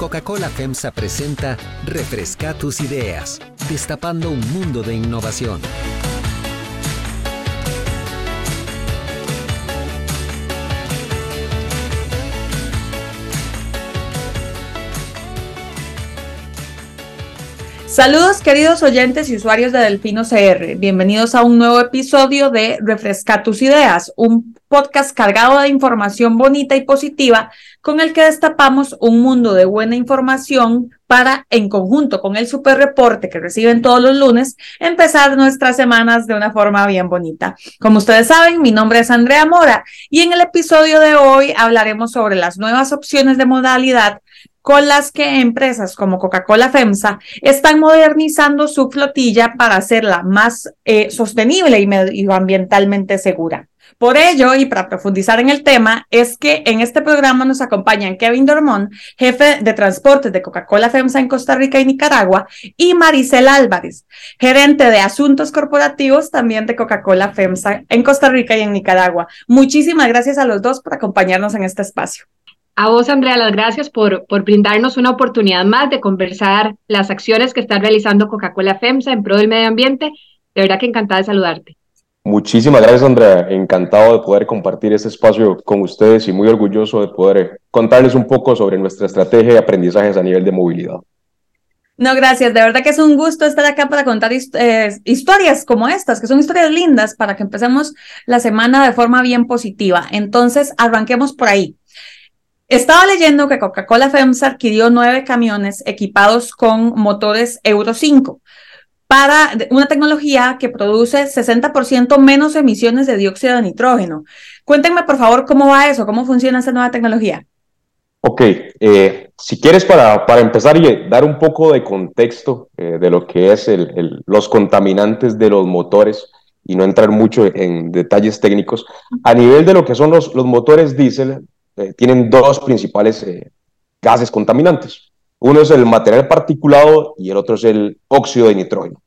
Coca-Cola FEMSA presenta Refresca tus ideas, destapando un mundo de innovación. Saludos queridos oyentes y usuarios de Delfino CR. Bienvenidos a un nuevo episodio de Refresca tus ideas, un podcast cargado de información bonita y positiva con el que destapamos un mundo de buena información para, en conjunto con el super reporte que reciben todos los lunes, empezar nuestras semanas de una forma bien bonita. Como ustedes saben, mi nombre es Andrea Mora y en el episodio de hoy hablaremos sobre las nuevas opciones de modalidad con las que empresas como Coca-Cola FEMSA están modernizando su flotilla para hacerla más eh, sostenible y medioambientalmente segura. Por ello, y para profundizar en el tema, es que en este programa nos acompañan Kevin Dormón, jefe de transportes de Coca-Cola FEMSA en Costa Rica y Nicaragua, y Maricel Álvarez, gerente de asuntos corporativos también de Coca-Cola FEMSA en Costa Rica y en Nicaragua. Muchísimas gracias a los dos por acompañarnos en este espacio. A vos, Andrea, las gracias por, por brindarnos una oportunidad más de conversar las acciones que está realizando Coca-Cola FEMSA en pro del medio ambiente. De verdad que encantada de saludarte. Muchísimas gracias, Andrea. Encantado de poder compartir este espacio con ustedes y muy orgulloso de poder contarles un poco sobre nuestra estrategia de aprendizajes a nivel de movilidad. No, gracias. De verdad que es un gusto estar acá para contar eh, historias como estas, que son historias lindas para que empecemos la semana de forma bien positiva. Entonces, arranquemos por ahí. Estaba leyendo que Coca-Cola FEMSA adquirió nueve camiones equipados con motores Euro 5 para una tecnología que produce 60% menos emisiones de dióxido de nitrógeno. Cuéntenme, por favor, cómo va eso, cómo funciona esa nueva tecnología. Ok, eh, si quieres para, para empezar y dar un poco de contexto eh, de lo que es el, los contaminantes de los motores y no entrar mucho en detalles técnicos, a nivel de lo que son los, los motores diésel, eh, tienen dos principales gases contaminantes. Uno es el material particulado y el otro es el óxido de nitrógeno.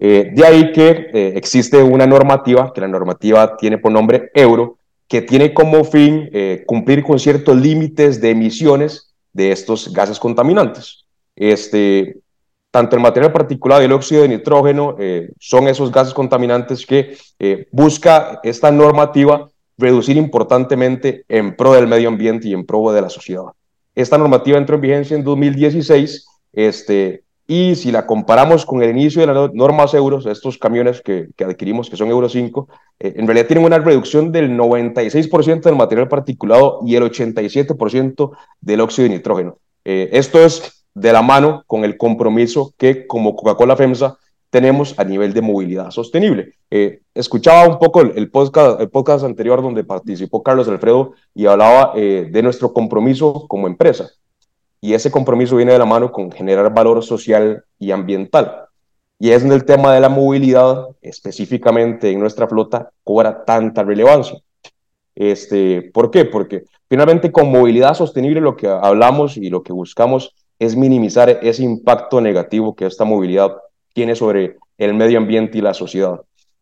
Eh, de ahí que eh, existe una normativa, que la normativa tiene por nombre Euro, que tiene como fin eh, cumplir con ciertos límites de emisiones de estos gases contaminantes. Este, tanto el material particulado y el óxido de nitrógeno son esos gases contaminantes que busca esta normativa reducir importantemente en pro del medio ambiente y en pro de la sociedad. Esta normativa entró en vigencia en 2016 este, y si la comparamos con el inicio de las normas euros, estos camiones que, adquirimos, que son Euro 5, eh, en realidad tienen una reducción del 96% del material particulado y el 87% del óxido de nitrógeno. Eh, esto es de la mano con el compromiso que como Coca-Cola FEMSA tenemos a nivel de movilidad sostenible. Eh, escuchaba un poco el, podcast, el podcast anterior donde participó Carlos Alfredo y hablaba eh, de nuestro compromiso como empresa. Y ese compromiso viene de la mano con generar valor social y ambiental. Y es en el tema de la movilidad, específicamente en nuestra flota, cobra tanta relevancia. Este, ¿Por qué? Porque finalmente con movilidad sostenible lo que hablamos y lo que buscamos es minimizar ese impacto negativo que esta movilidad tiene sobre el medio ambiente y la sociedad.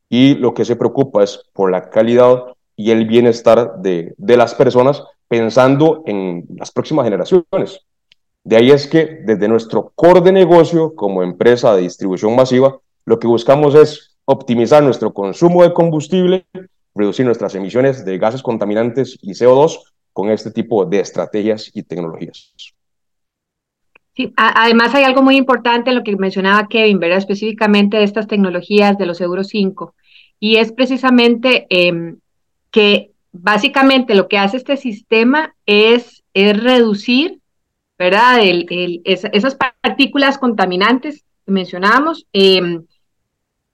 Y lo que se preocupa es por la calidad y el bienestar de, de las personas pensando en las próximas generaciones. De ahí es que desde nuestro core de negocio como empresa de distribución masiva, lo que buscamos es optimizar nuestro consumo de combustible, reducir nuestras emisiones de gases contaminantes y CO2 con este tipo de estrategias y tecnologías. Sí, además hay algo muy importante en lo que mencionaba Kevin, ¿verdad? Específicamente de estas tecnologías de los Euro 5, y es precisamente em, que básicamente lo que hace este sistema es, es reducir, ¿verdad? esas partículas contaminantes que mencionábamos em,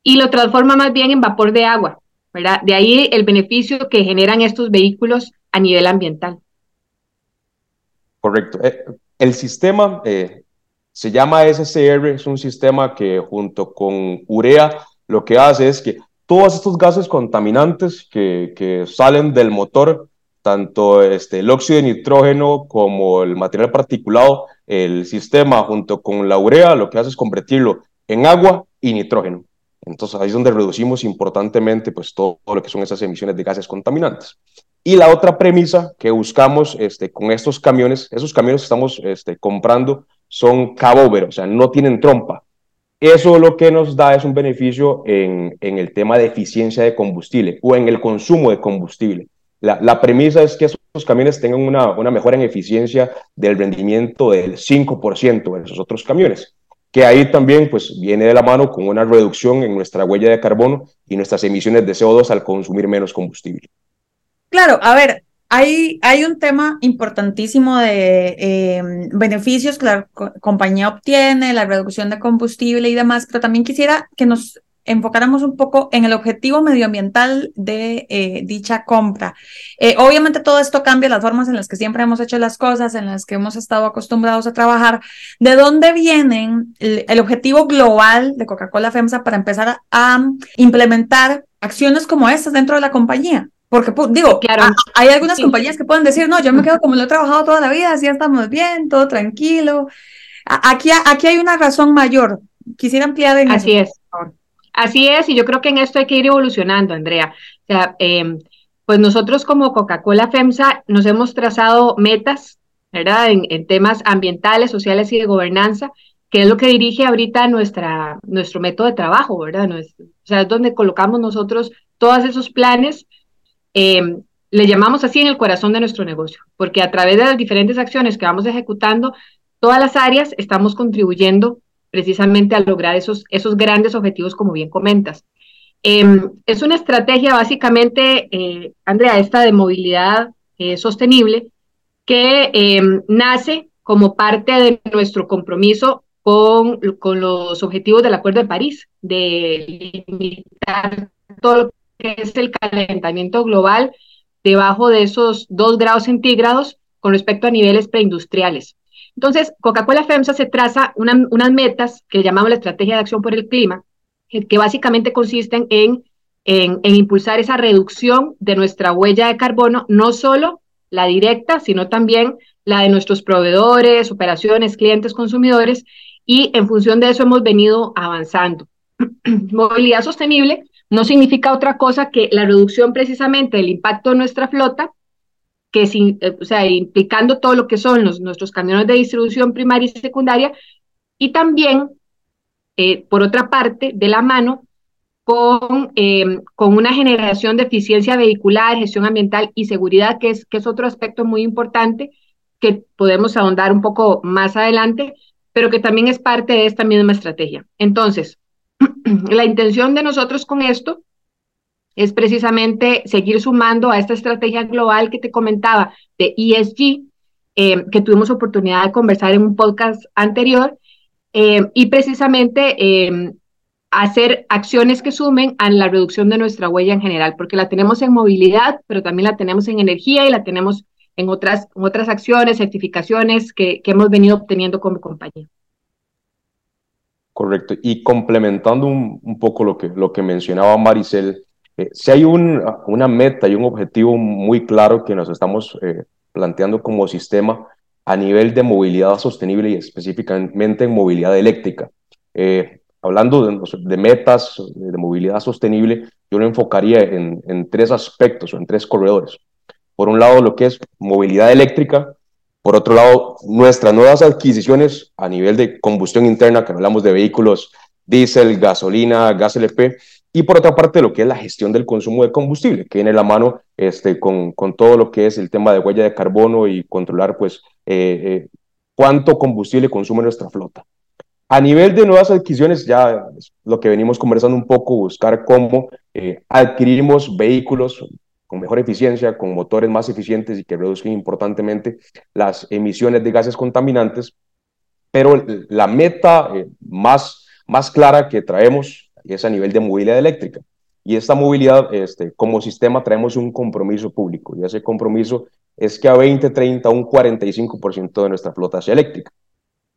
y lo transforma más bien en vapor de agua, ¿verdad? De ahí el beneficio que generan estos vehículos a nivel ambiental. Correcto. Eh, el sistema eh, se llama SCR, es un sistema que junto con urea lo que hace es que todos estos gases contaminantes que, que salen del motor, tanto este, el óxido de nitrógeno como el material particulado, el sistema junto con la urea lo que hace es convertirlo en agua y nitrógeno. Entonces ahí es donde reducimos importantemente pues todo lo que son esas emisiones de gases contaminantes. Y la otra premisa que buscamos este, con estos camiones, esos camiones que estamos este, comprando son cabover, o sea, no tienen trompa. Eso lo que nos da es un beneficio en, en el tema de eficiencia de combustible o en el consumo de combustible. La, la premisa es que esos camiones tengan una, una mejora en eficiencia del rendimiento del 5% en esos otros camiones que ahí también pues viene de la mano con una reducción en nuestra huella de carbono y nuestras emisiones de CO2 al consumir menos combustible. Claro, a ver, hay, un tema importantísimo de em, beneficios que la compañía obtiene, la reducción de combustible y demás, pero también quisiera que nos enfocáramos un poco en el objetivo medioambiental de eh, dicha compra. Eh, obviamente todo esto cambia las formas en las que siempre hemos hecho las cosas, en las que hemos estado acostumbrados a trabajar. ¿De dónde vienen el, objetivo global de Coca-Cola FEMSA para empezar a, implementar acciones como estas dentro de la compañía? Porque digo, claro, hay algunas compañías que pueden decir, no, yo me quedo como lo he trabajado toda la vida, así estamos bien, todo tranquilo. Aquí, aquí hay una razón mayor. Quisiera ampliar en Así es. Así es, y yo creo que en esto hay que ir evolucionando, Andrea. O sea, em, pues nosotros como Coca-Cola FEMSA nos hemos trazado metas, ¿verdad? En, temas ambientales, sociales y de gobernanza, que es lo que dirige ahorita nuestra, nuestro método de trabajo, ¿verdad? o sea, es donde colocamos nosotros todos esos planes, em, le llamamos así en el corazón de nuestro negocio, porque a través de las diferentes acciones que vamos ejecutando, todas las áreas estamos contribuyendo precisamente a lograr esos, esos grandes objetivos, como bien comentas. Em, es una estrategia básicamente, eh, Andrea, esta de movilidad eh, sostenible, que em, nace como parte de nuestro compromiso con, con, los objetivos del Acuerdo de París, de limitar todo lo que es el calentamiento global debajo de esos dos grados centígrados con respecto a niveles preindustriales. Entonces, Coca-Cola FEMSA se traza unas metas que llamamos la Estrategia de Acción por el Clima, que básicamente consisten en, en, impulsar esa reducción de nuestra huella de carbono, no solo la directa, sino también la de nuestros proveedores, operaciones, clientes, consumidores, y en función de eso hemos venido avanzando. Movilidad sostenible no significa otra cosa que la reducción precisamente del impacto de nuestra flota que sin, eh, o sea, implicando todo lo que son nuestros camiones de distribución primaria y secundaria, y también, eh, por otra parte, de la mano con, em, con una generación de eficiencia vehicular, gestión ambiental y seguridad, que es, que es otro aspecto muy importante que podemos ahondar un poco más adelante, pero que también es parte de esta misma estrategia. Entonces, la intención de nosotros con esto es precisamente seguir sumando a esta estrategia global que te comentaba de ESG, eh, que tuvimos oportunidad de conversar en un podcast anterior, eh, y precisamente eh, hacer acciones que sumen a la reducción de nuestra huella en general, porque la tenemos en movilidad, pero también la tenemos en energía y la tenemos en otras, otras acciones, certificaciones que, que hemos venido obteniendo como compañía. Correcto. Y complementando un, poco lo que, lo que mencionaba Maricel, eh, si hay una meta y un objetivo muy claro que nos estamos eh, planteando como sistema a nivel de movilidad sostenible y específicamente en movilidad eléctrica. Eh, hablando de, metas de movilidad sostenible, yo lo enfocaría en, en tres aspectos o en tres corredores. Por un lado, lo que es movilidad eléctrica, por otro lado, nuestras nuevas adquisiciones a nivel de combustión interna, que hablamos de vehículos diésel, gasolina, gas LP, y por otra parte, lo que es la gestión del consumo de combustible, que viene la mano este, con, con, todo lo que es el tema de huella de carbono y controlar pues, eh, eh, cuánto combustible consume nuestra flota. A nivel de nuevas adquisiciones, ya lo que venimos conversando un poco, buscar cómo eh, adquirimos vehículos con mejor eficiencia, con motores más eficientes y que reduzcan importantemente las emisiones de gases contaminantes. Pero la meta más, más clara que traemos es a nivel de movilidad eléctrica. Y esta movilidad, este, como sistema, traemos un compromiso público, y ese compromiso es que a 2030 un 45% de nuestra flota sea eléctrica.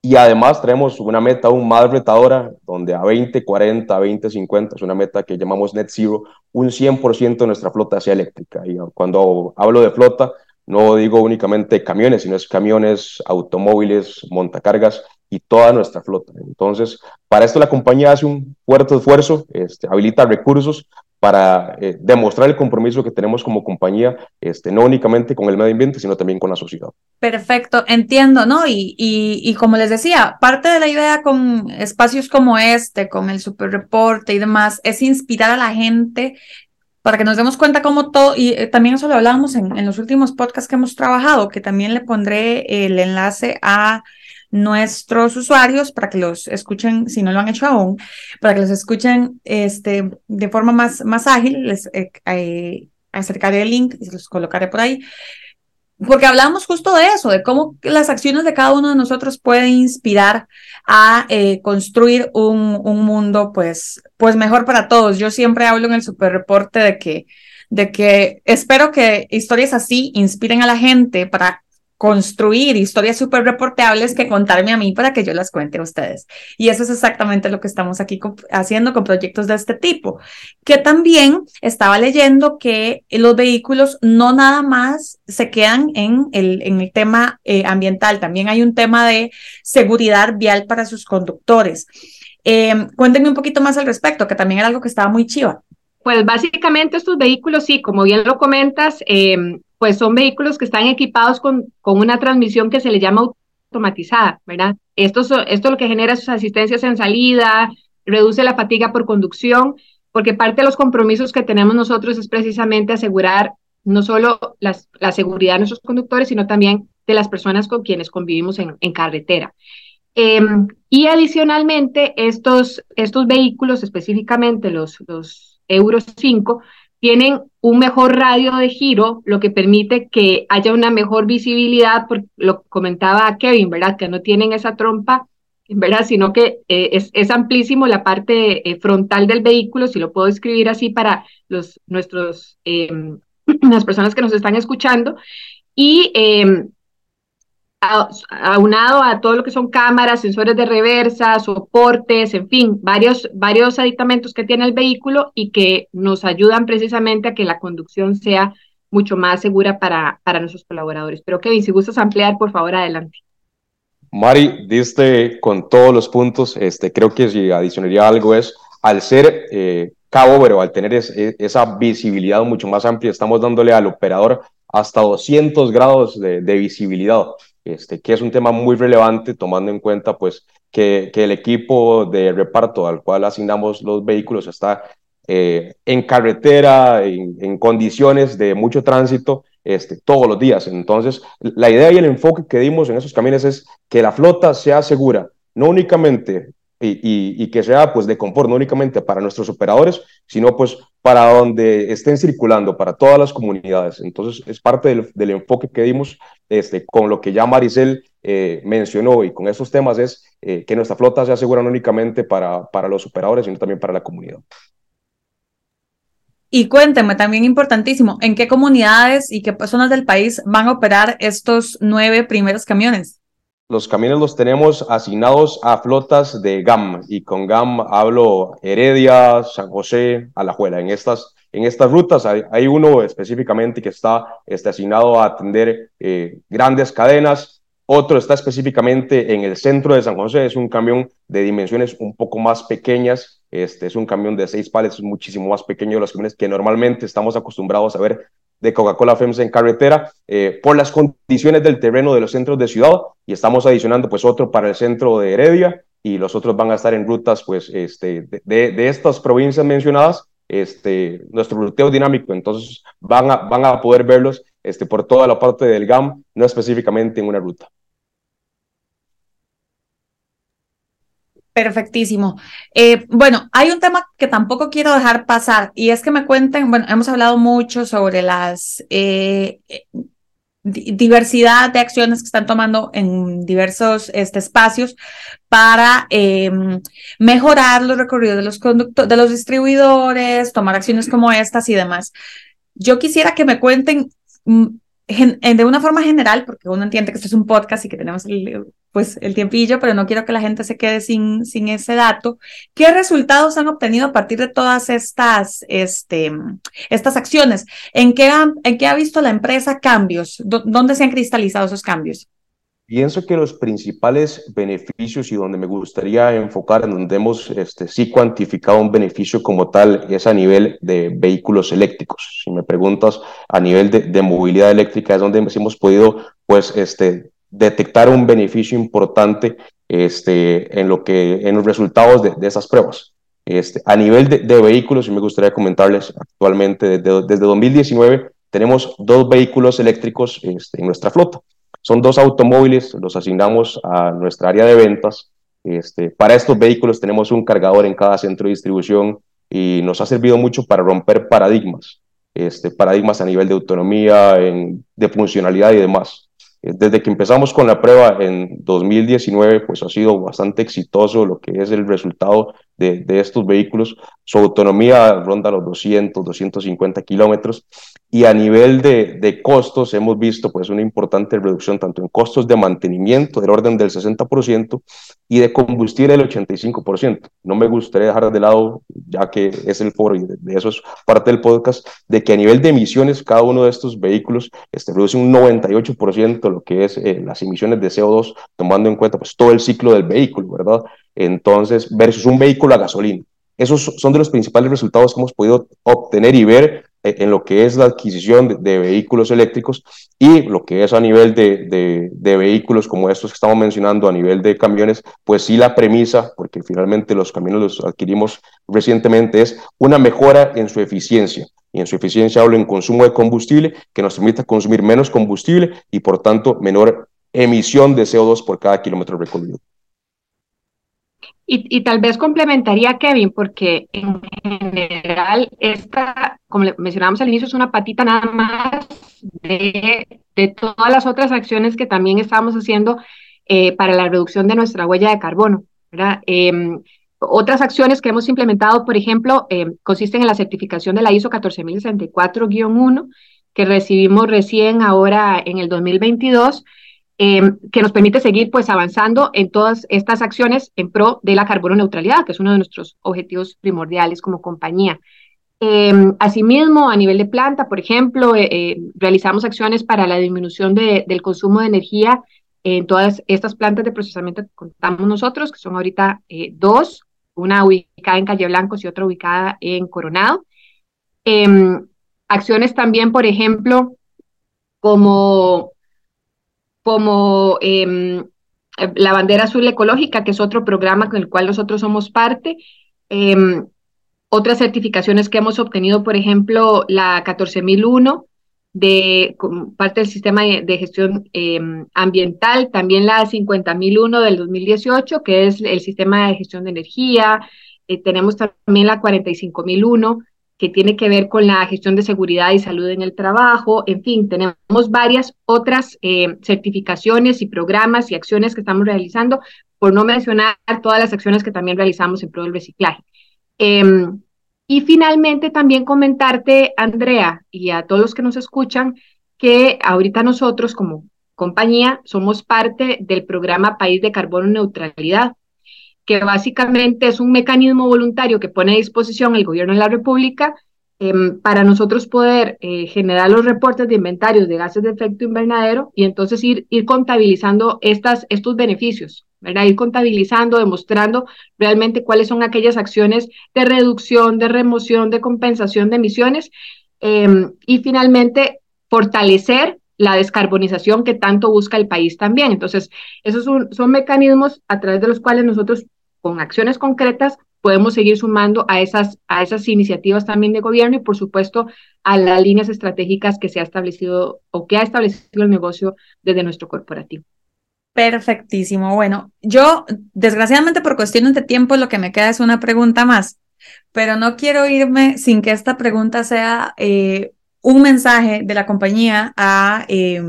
Y además traemos una meta aún más retadora, donde a 2040, 2050, es una meta que llamamos Net Zero, un 100% de nuestra flota sea eléctrica. Y cuando hablo de flota, no digo únicamente camiones, sino es camiones, automóviles, montacargas y toda nuestra flota. Entonces, para esto la compañía hace un fuerte esfuerzo, este, habilita recursos para eh, demostrar el compromiso que tenemos como compañía, este, no únicamente con el medio ambiente, sino también con la sociedad. Perfecto, entiendo, ¿no? Y, y, y como les decía, parte de la idea con espacios como este, con el super reporte y demás, es inspirar a la gente para que nos demos cuenta cómo todo, y eh, también eso lo hablábamos en, en los últimos podcasts que hemos trabajado, que también le pondré el enlace a nuestros usuarios para que los escuchen, si no lo han hecho aún, para que los escuchen este, de forma más, más ágil. Les eh, eh, acercaré el link y los colocaré por ahí. Porque hablamos justo de eso, de cómo las acciones de cada uno de nosotros pueden inspirar a eh, construir un, un, mundo pues, pues mejor para todos. Yo siempre hablo en el super reporte de que, de que espero que historias así inspiren a la gente para construir historias súper reportables que contarme a mí para que yo las cuente a ustedes. Y eso es exactamente lo que estamos aquí haciendo con proyectos de este tipo. Que también estaba leyendo que los vehículos no nada más se quedan en el, en el tema eh, ambiental, también hay un tema de seguridad vial para sus conductores. Eh, cuéntenme un poquito más al respecto, que también era algo que estaba muy chiva. Pues básicamente estos vehículos, sí, como bien lo comentas, eh, pues son vehículos que están equipados con, con una transmisión que se le llama automatizada, ¿verdad? Esto, esto lo que genera sus asistencias en salida, reduce la fatiga por conducción, porque parte de los compromisos que tenemos nosotros es precisamente asegurar no solo las, la seguridad de nuestros conductores, sino también de las personas con quienes convivimos en, en carretera. Eh, y adicionalmente, estos, estos vehículos, específicamente los, los Euro 5, tienen un mejor radio de giro, lo que permite que haya una mejor visibilidad, porque lo comentaba Kevin, ¿verdad? Que no tienen esa trompa, ¿verdad? Sino que eh, es, es, amplísimo la parte eh, frontal del vehículo, si lo puedo escribir así para los, nuestros, eh, las personas que nos están escuchando. Y em, aunado a todo lo que son cámaras, sensores de reversa, soportes, en fin, varios, varios aditamentos que tiene el vehículo y que nos ayudan precisamente a que la conducción sea mucho más segura para, para nuestros colaboradores. Pero Kevin, si gustas ampliar, por favor, adelante. Mari, diste con todos los puntos, este, creo que si adicionaría algo es, al ser eh, cabo, pero al tener es, esa visibilidad mucho más amplia, estamos dándole al operador hasta 200 grados de, visibilidad este, que es un tema muy relevante tomando en cuenta pues, que, el equipo de reparto al cual asignamos los vehículos está eh, en carretera, en, en, condiciones de mucho tránsito este, todos los días. Entonces, la idea y el enfoque que dimos en esos camiones es que la flota sea segura, no únicamente y, y, que sea pues de confort, no únicamente para nuestros operadores, sino pues para donde estén circulando, para todas las comunidades. Entonces es parte del, del enfoque que dimos este, con lo que ya Maricel eh, mencionó y con estos temas es eh, que nuestra flota sea segura no únicamente para, para los operadores, sino también para la comunidad. Y cuénteme, también importantísimo, ¿en qué comunidades y qué zonas del país van a operar estos nueve primeros camiones? Los camiones los tenemos asignados a flotas de GAM y con GAM hablo Heredia, San José, Alajuela. En estas, en estas rutas hay, uno específicamente que está, está asignado a atender eh, grandes cadenas, otro está específicamente en el centro de San José, es un camión de dimensiones un poco más pequeñas, este es un camión de seis pales, muchísimo más pequeño de los camiones que normalmente estamos acostumbrados a ver de Coca-Cola FEMS en carretera eh, por las condiciones del terreno de los centros de ciudad. Y estamos adicionando pues otro para el centro de Heredia. Y los otros van a estar en rutas pues este, de, de estas provincias mencionadas, este, nuestro ruteo dinámico, entonces van a, van a poder verlos este, por toda la parte del GAM, no específicamente en una ruta. Perfectísimo. Eh, bueno, hay un tema que tampoco quiero dejar pasar y es que me cuenten, bueno, hemos hablado mucho sobre las eh, diversidad de acciones que están tomando en diversos este, espacios para eh, mejorar los recorridos de los de los distribuidores, tomar acciones como estas y demás. Yo quisiera que me cuenten mm, de una forma general, porque uno entiende que esto es un podcast y que tenemos el, pues el tiempillo, pero no quiero que la gente se quede sin, sin ese dato. ¿Qué resultados han obtenido a partir de todas estas, este, estas acciones? ¿En qué, ¿En qué ha visto la empresa cambios? ¿Dónde se han cristalizado esos cambios? Pienso que los principales beneficios y donde me gustaría enfocar, en donde hemos este, sí cuantificado un beneficio como tal, es a nivel de vehículos eléctricos. Si me preguntas a nivel de, de movilidad eléctrica, es donde hemos podido pues, este, detectar un beneficio importante este, en, lo que, en los resultados de, de esas pruebas. Este, a nivel de, de vehículos, y me gustaría comentarles actualmente, desde, desde 2019 tenemos dos vehículos eléctricos este, en nuestra flota. Son dos automóviles, los asignamos a nuestra área de ventas. Este, para estos vehículos tenemos un cargador en cada centro de distribución y nos ha servido mucho para romper paradigmas, este, paradigmas a nivel de autonomía, de funcionalidad y demás. Desde que empezamos con la prueba en 2019, pues ha sido bastante exitoso lo que es el resultado de estos vehículos. Su autonomía ronda los 200, 250 kilómetros y a nivel de, de, costos hemos visto pues una importante reducción tanto en costos de mantenimiento del orden del 60% y de combustible del 85%. No me gustaría dejar de lado, ya que es el foro y de, eso es parte del podcast, de que a nivel de emisiones cada uno de estos vehículos este, reduce un 98% lo que es eh, las emisiones de CO2, tomando en cuenta pues todo el ciclo del vehículo, ¿verdad? Entonces, versus un vehículo a gasolina. Esos son de los principales resultados que hemos podido obtener y ver en lo que es la adquisición de, vehículos eléctricos y lo que es a nivel de, de, de, vehículos como estos que estamos mencionando, a nivel de camiones, pues sí la premisa, porque finalmente los camiones los adquirimos recientemente, es una mejora en su eficiencia. Y en su eficiencia hablo en consumo de combustible, que nos permita consumir menos combustible y por tanto menor emisión de CO2 por cada kilómetro recorrido. Y, y, tal vez complementaría Kevin, porque en general esta, como mencionábamos al inicio, es una patita nada más de, de todas las otras acciones que también estamos haciendo eh, para la reducción de nuestra huella de carbono. Eh, otras acciones que hemos implementado, por ejemplo, eh, consisten en la certificación de la ISO 14064-1, que recibimos recién ahora en el 2022 eh, que nos permite seguir pues avanzando en todas estas acciones en pro de la carbono neutralidad, que es uno de nuestros objetivos primordiales como compañía. Eh, asimismo, a nivel de planta, por ejemplo, eh, eh realizamos acciones para la disminución de, del consumo de energía en todas estas plantas de procesamiento que contamos nosotros, que son ahorita eh, dos, una ubicada en Calle Blancos y otra ubicada en Coronado. Em, acciones también, por ejemplo, como como eh, la bandera azul ecológica, que es otro programa con el cual nosotros somos parte. Eh, otras certificaciones que hemos obtenido, por ejemplo, la 14001 de parte del sistema de, gestión eh, ambiental, también la 50001 del 2018, que es el sistema de gestión de energía. Eh, tenemos también la 45001 que tiene que ver con la gestión de seguridad y salud en el trabajo. En fin, tenemos varias otras eh, certificaciones y programas y acciones que estamos realizando, por no mencionar todas las acciones que también realizamos en pro del reciclaje. Eh, y finalmente también comentarte, Andrea, y a todos los que nos escuchan, que ahorita nosotros como compañía somos parte del programa País de Carbono Neutralidad, que básicamente es un mecanismo voluntario que pone a disposición el gobierno de la República eh, para nosotros poder eh, generar los reportes de inventarios de gases de efecto invernadero y entonces ir, ir contabilizando estas, estos beneficios, ¿verdad? Ir contabilizando, demostrando realmente cuáles son aquellas acciones de reducción, de remoción, de compensación de emisiones eh, y finalmente fortalecer la descarbonización que tanto busca el país también. Entonces, esos son mecanismos a través de los cuales nosotros con acciones concretas podemos seguir sumando a esas, a esas iniciativas también de gobierno y, por supuesto, a las líneas estratégicas que se ha establecido o que ha establecido el negocio desde nuestro corporativo. Perfectísimo. Bueno, yo, desgraciadamente por cuestiones de tiempo, lo que me queda es una pregunta más, pero no quiero irme sin que esta pregunta sea eh, un mensaje de la compañía a eh,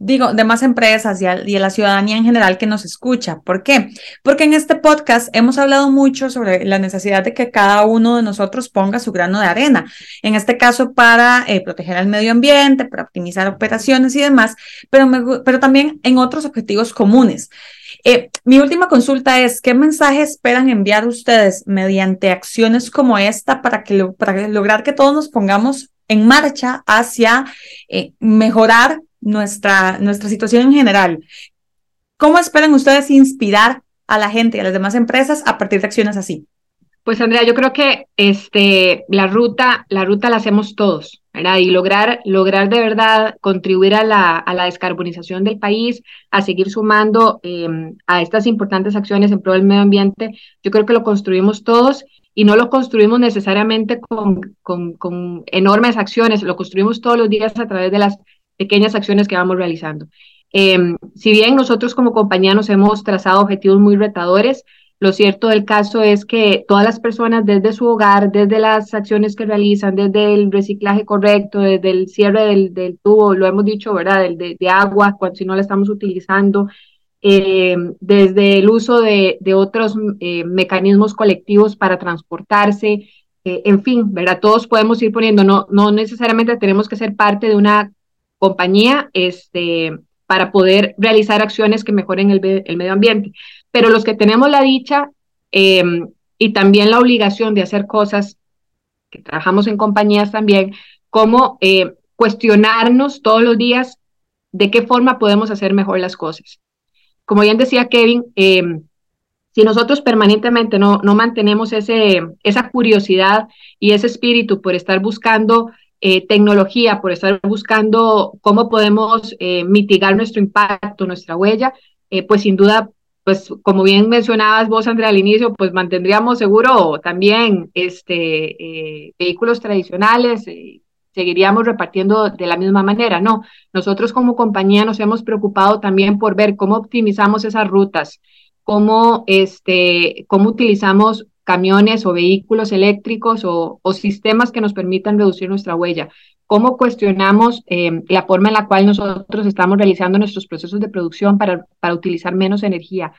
digo, de más empresas y a, la ciudadanía en general que nos escucha. ¿Por qué? Porque en este podcast hemos hablado mucho sobre la necesidad de que cada uno de nosotros ponga su grano de arena, en este caso para eh, proteger al medio ambiente, para optimizar operaciones y demás, pero, pero también en otros objetivos comunes. Eh, mi última consulta es, ¿qué mensaje esperan enviar ustedes mediante acciones como esta para, que para lograr que todos nos pongamos en marcha hacia eh, mejorar nuestra, nuestra situación en general. ¿Cómo esperan ustedes inspirar a la gente a las demás empresas a partir de acciones así? Pues Andrea, yo creo que este, la ruta, la ruta la hacemos todos, ¿verdad? Y lograr, lograr de verdad contribuir a la, a la descarbonización del país, a seguir sumando em, a estas importantes acciones en pro del medio ambiente, yo creo que lo construimos todos y no lo construimos necesariamente con, con, con enormes acciones, lo construimos todos los días a través de las pequeñas acciones que vamos realizando. Em, si bien nosotros como compañía nos hemos trazado objetivos muy retadores, lo cierto del caso es que todas las personas desde su hogar, desde las acciones que realizan, desde el reciclaje correcto, desde el cierre del, tubo, lo hemos dicho, ¿verdad? Del, de, agua, cuando si no la estamos utilizando, eh, desde el uso de, otros eh, mecanismos colectivos para transportarse, eh, en fin, ¿verdad? Todos podemos ir poniendo, no, no necesariamente tenemos que ser parte de una compañía este, para poder realizar acciones que mejoren el, el medio ambiente pero los que tenemos la dicha em, y también la obligación de hacer cosas, que trabajamos en compañías también, como eh, cuestionarnos todos los días de qué forma podemos hacer mejor las cosas. Como bien decía Kevin, em, si nosotros permanentemente no, no mantenemos ese, esa curiosidad y ese espíritu por estar buscando eh, tecnología, por estar buscando cómo podemos eh, mitigar nuestro impacto, nuestra huella, pues sin duda pues como bien mencionabas vos, Andrea, al inicio, pues mantendríamos seguro también este, eh, vehículos tradicionales, eh, seguiríamos repartiendo de la misma manera, no. Nosotros como compañía nos hemos preocupado también por ver cómo optimizamos esas rutas, cómo, este, cómo utilizamos camiones o vehículos eléctricos o, o sistemas que nos permitan reducir nuestra huella. Cómo cuestionamos eh, la forma en la cual nosotros estamos realizando nuestros procesos de producción para, para utilizar menos energía,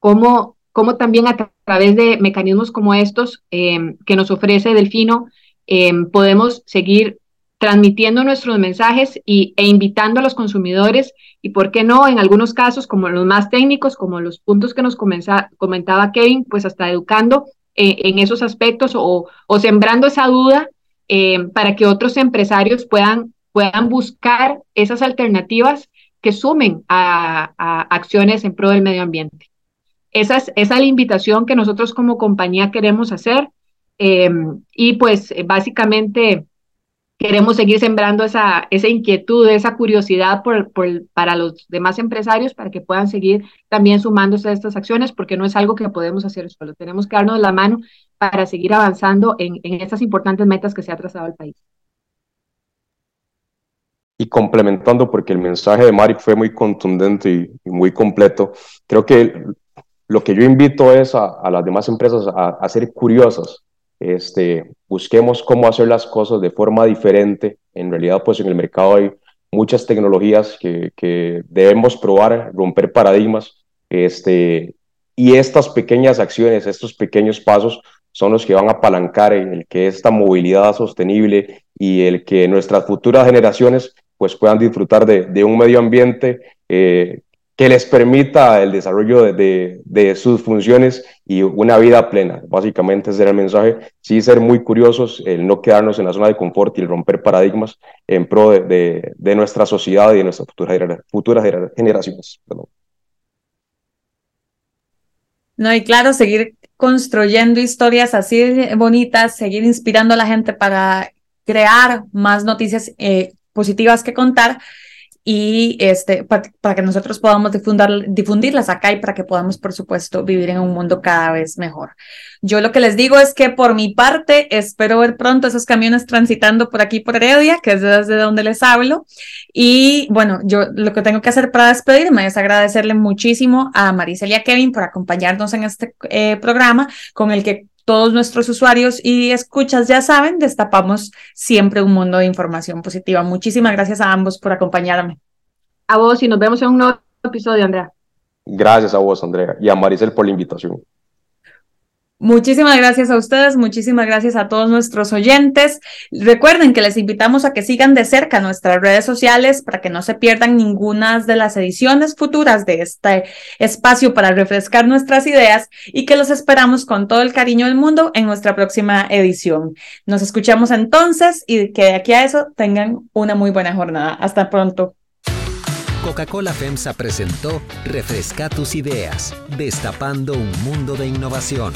cómo, cómo también a través de mecanismos como estos eh, que nos ofrece Delfino, eh, podemos seguir transmitiendo nuestros mensajes y, e invitando a los consumidores y, ¿por qué no? En algunos casos, como los más técnicos, como los puntos que nos comentaba Kevin, pues hasta educando en esos aspectos o, sembrando esa duda eh, para que otros empresarios puedan, puedan buscar esas alternativas que sumen a, acciones en pro del medio ambiente. Esa es, esa la invitación que nosotros como compañía queremos hacer eh, y pues básicamente queremos seguir sembrando esa, inquietud, esa curiosidad para los demás empresarios para que puedan seguir también sumándose a estas acciones porque no es algo que podemos hacer solo, tenemos que darnos la mano para seguir avanzando en, en estas importantes metas que se ha trazado el país. Y complementando, porque el mensaje de Mari fue muy contundente y, muy completo, creo que lo que yo invito es a, las demás empresas a, a, ser curiosas. Este, busquemos cómo hacer las cosas de forma diferente. En realidad, pues en el mercado hay muchas tecnologías que, debemos probar, romper paradigmas. Este, y estas pequeñas acciones, estos pequeños pasos son los que van a apalancar el que esta movilidad sostenible y el que nuestras futuras generaciones pues puedan disfrutar de, un medio ambiente eh, que les permita el desarrollo de, de, sus funciones y una vida plena. Básicamente ese era el mensaje. Sí ser muy curiosos, el no quedarnos en la zona de confort y el romper paradigmas en pro de, de nuestra sociedad y de nuestras futuras, futuras generaciones. No, y claro, seguir construyendo historias así bonitas, seguir inspirando a la gente para crear más noticias eh, positivas que contar y este, para, que nosotros podamos difundir, difundirlas acá y para que podamos, por supuesto, vivir en un mundo cada vez mejor. Yo lo que les digo es que por mi parte espero ver pronto esos camiones transitando por aquí por Heredia, que es desde donde les hablo. Y bueno, yo lo que tengo que hacer para despedirme es agradecerle muchísimo a Maricelia Kevin por acompañarnos en este eh, programa con el que todos nuestros usuarios y escuchas ya saben, destapamos siempre un mundo de información positiva. Muchísimas gracias a ambos por acompañarme. A vos y nos vemos en un nuevo episodio, Andrea. Gracias a vos, Andrea, y a Maricel por la invitación. Muchísimas gracias a ustedes, muchísimas gracias a todos nuestros oyentes. Recuerden que les invitamos a que sigan de cerca nuestras redes sociales para que no se pierdan ninguna de las ediciones futuras de este espacio para refrescar nuestras ideas y que los esperamos con todo el cariño del mundo en nuestra próxima edición. Nos escuchamos entonces y que de aquí a eso tengan una muy buena jornada. Hasta pronto. Coca-Cola FEMSA presentó Refresca tus ideas, destapando un mundo de innovación.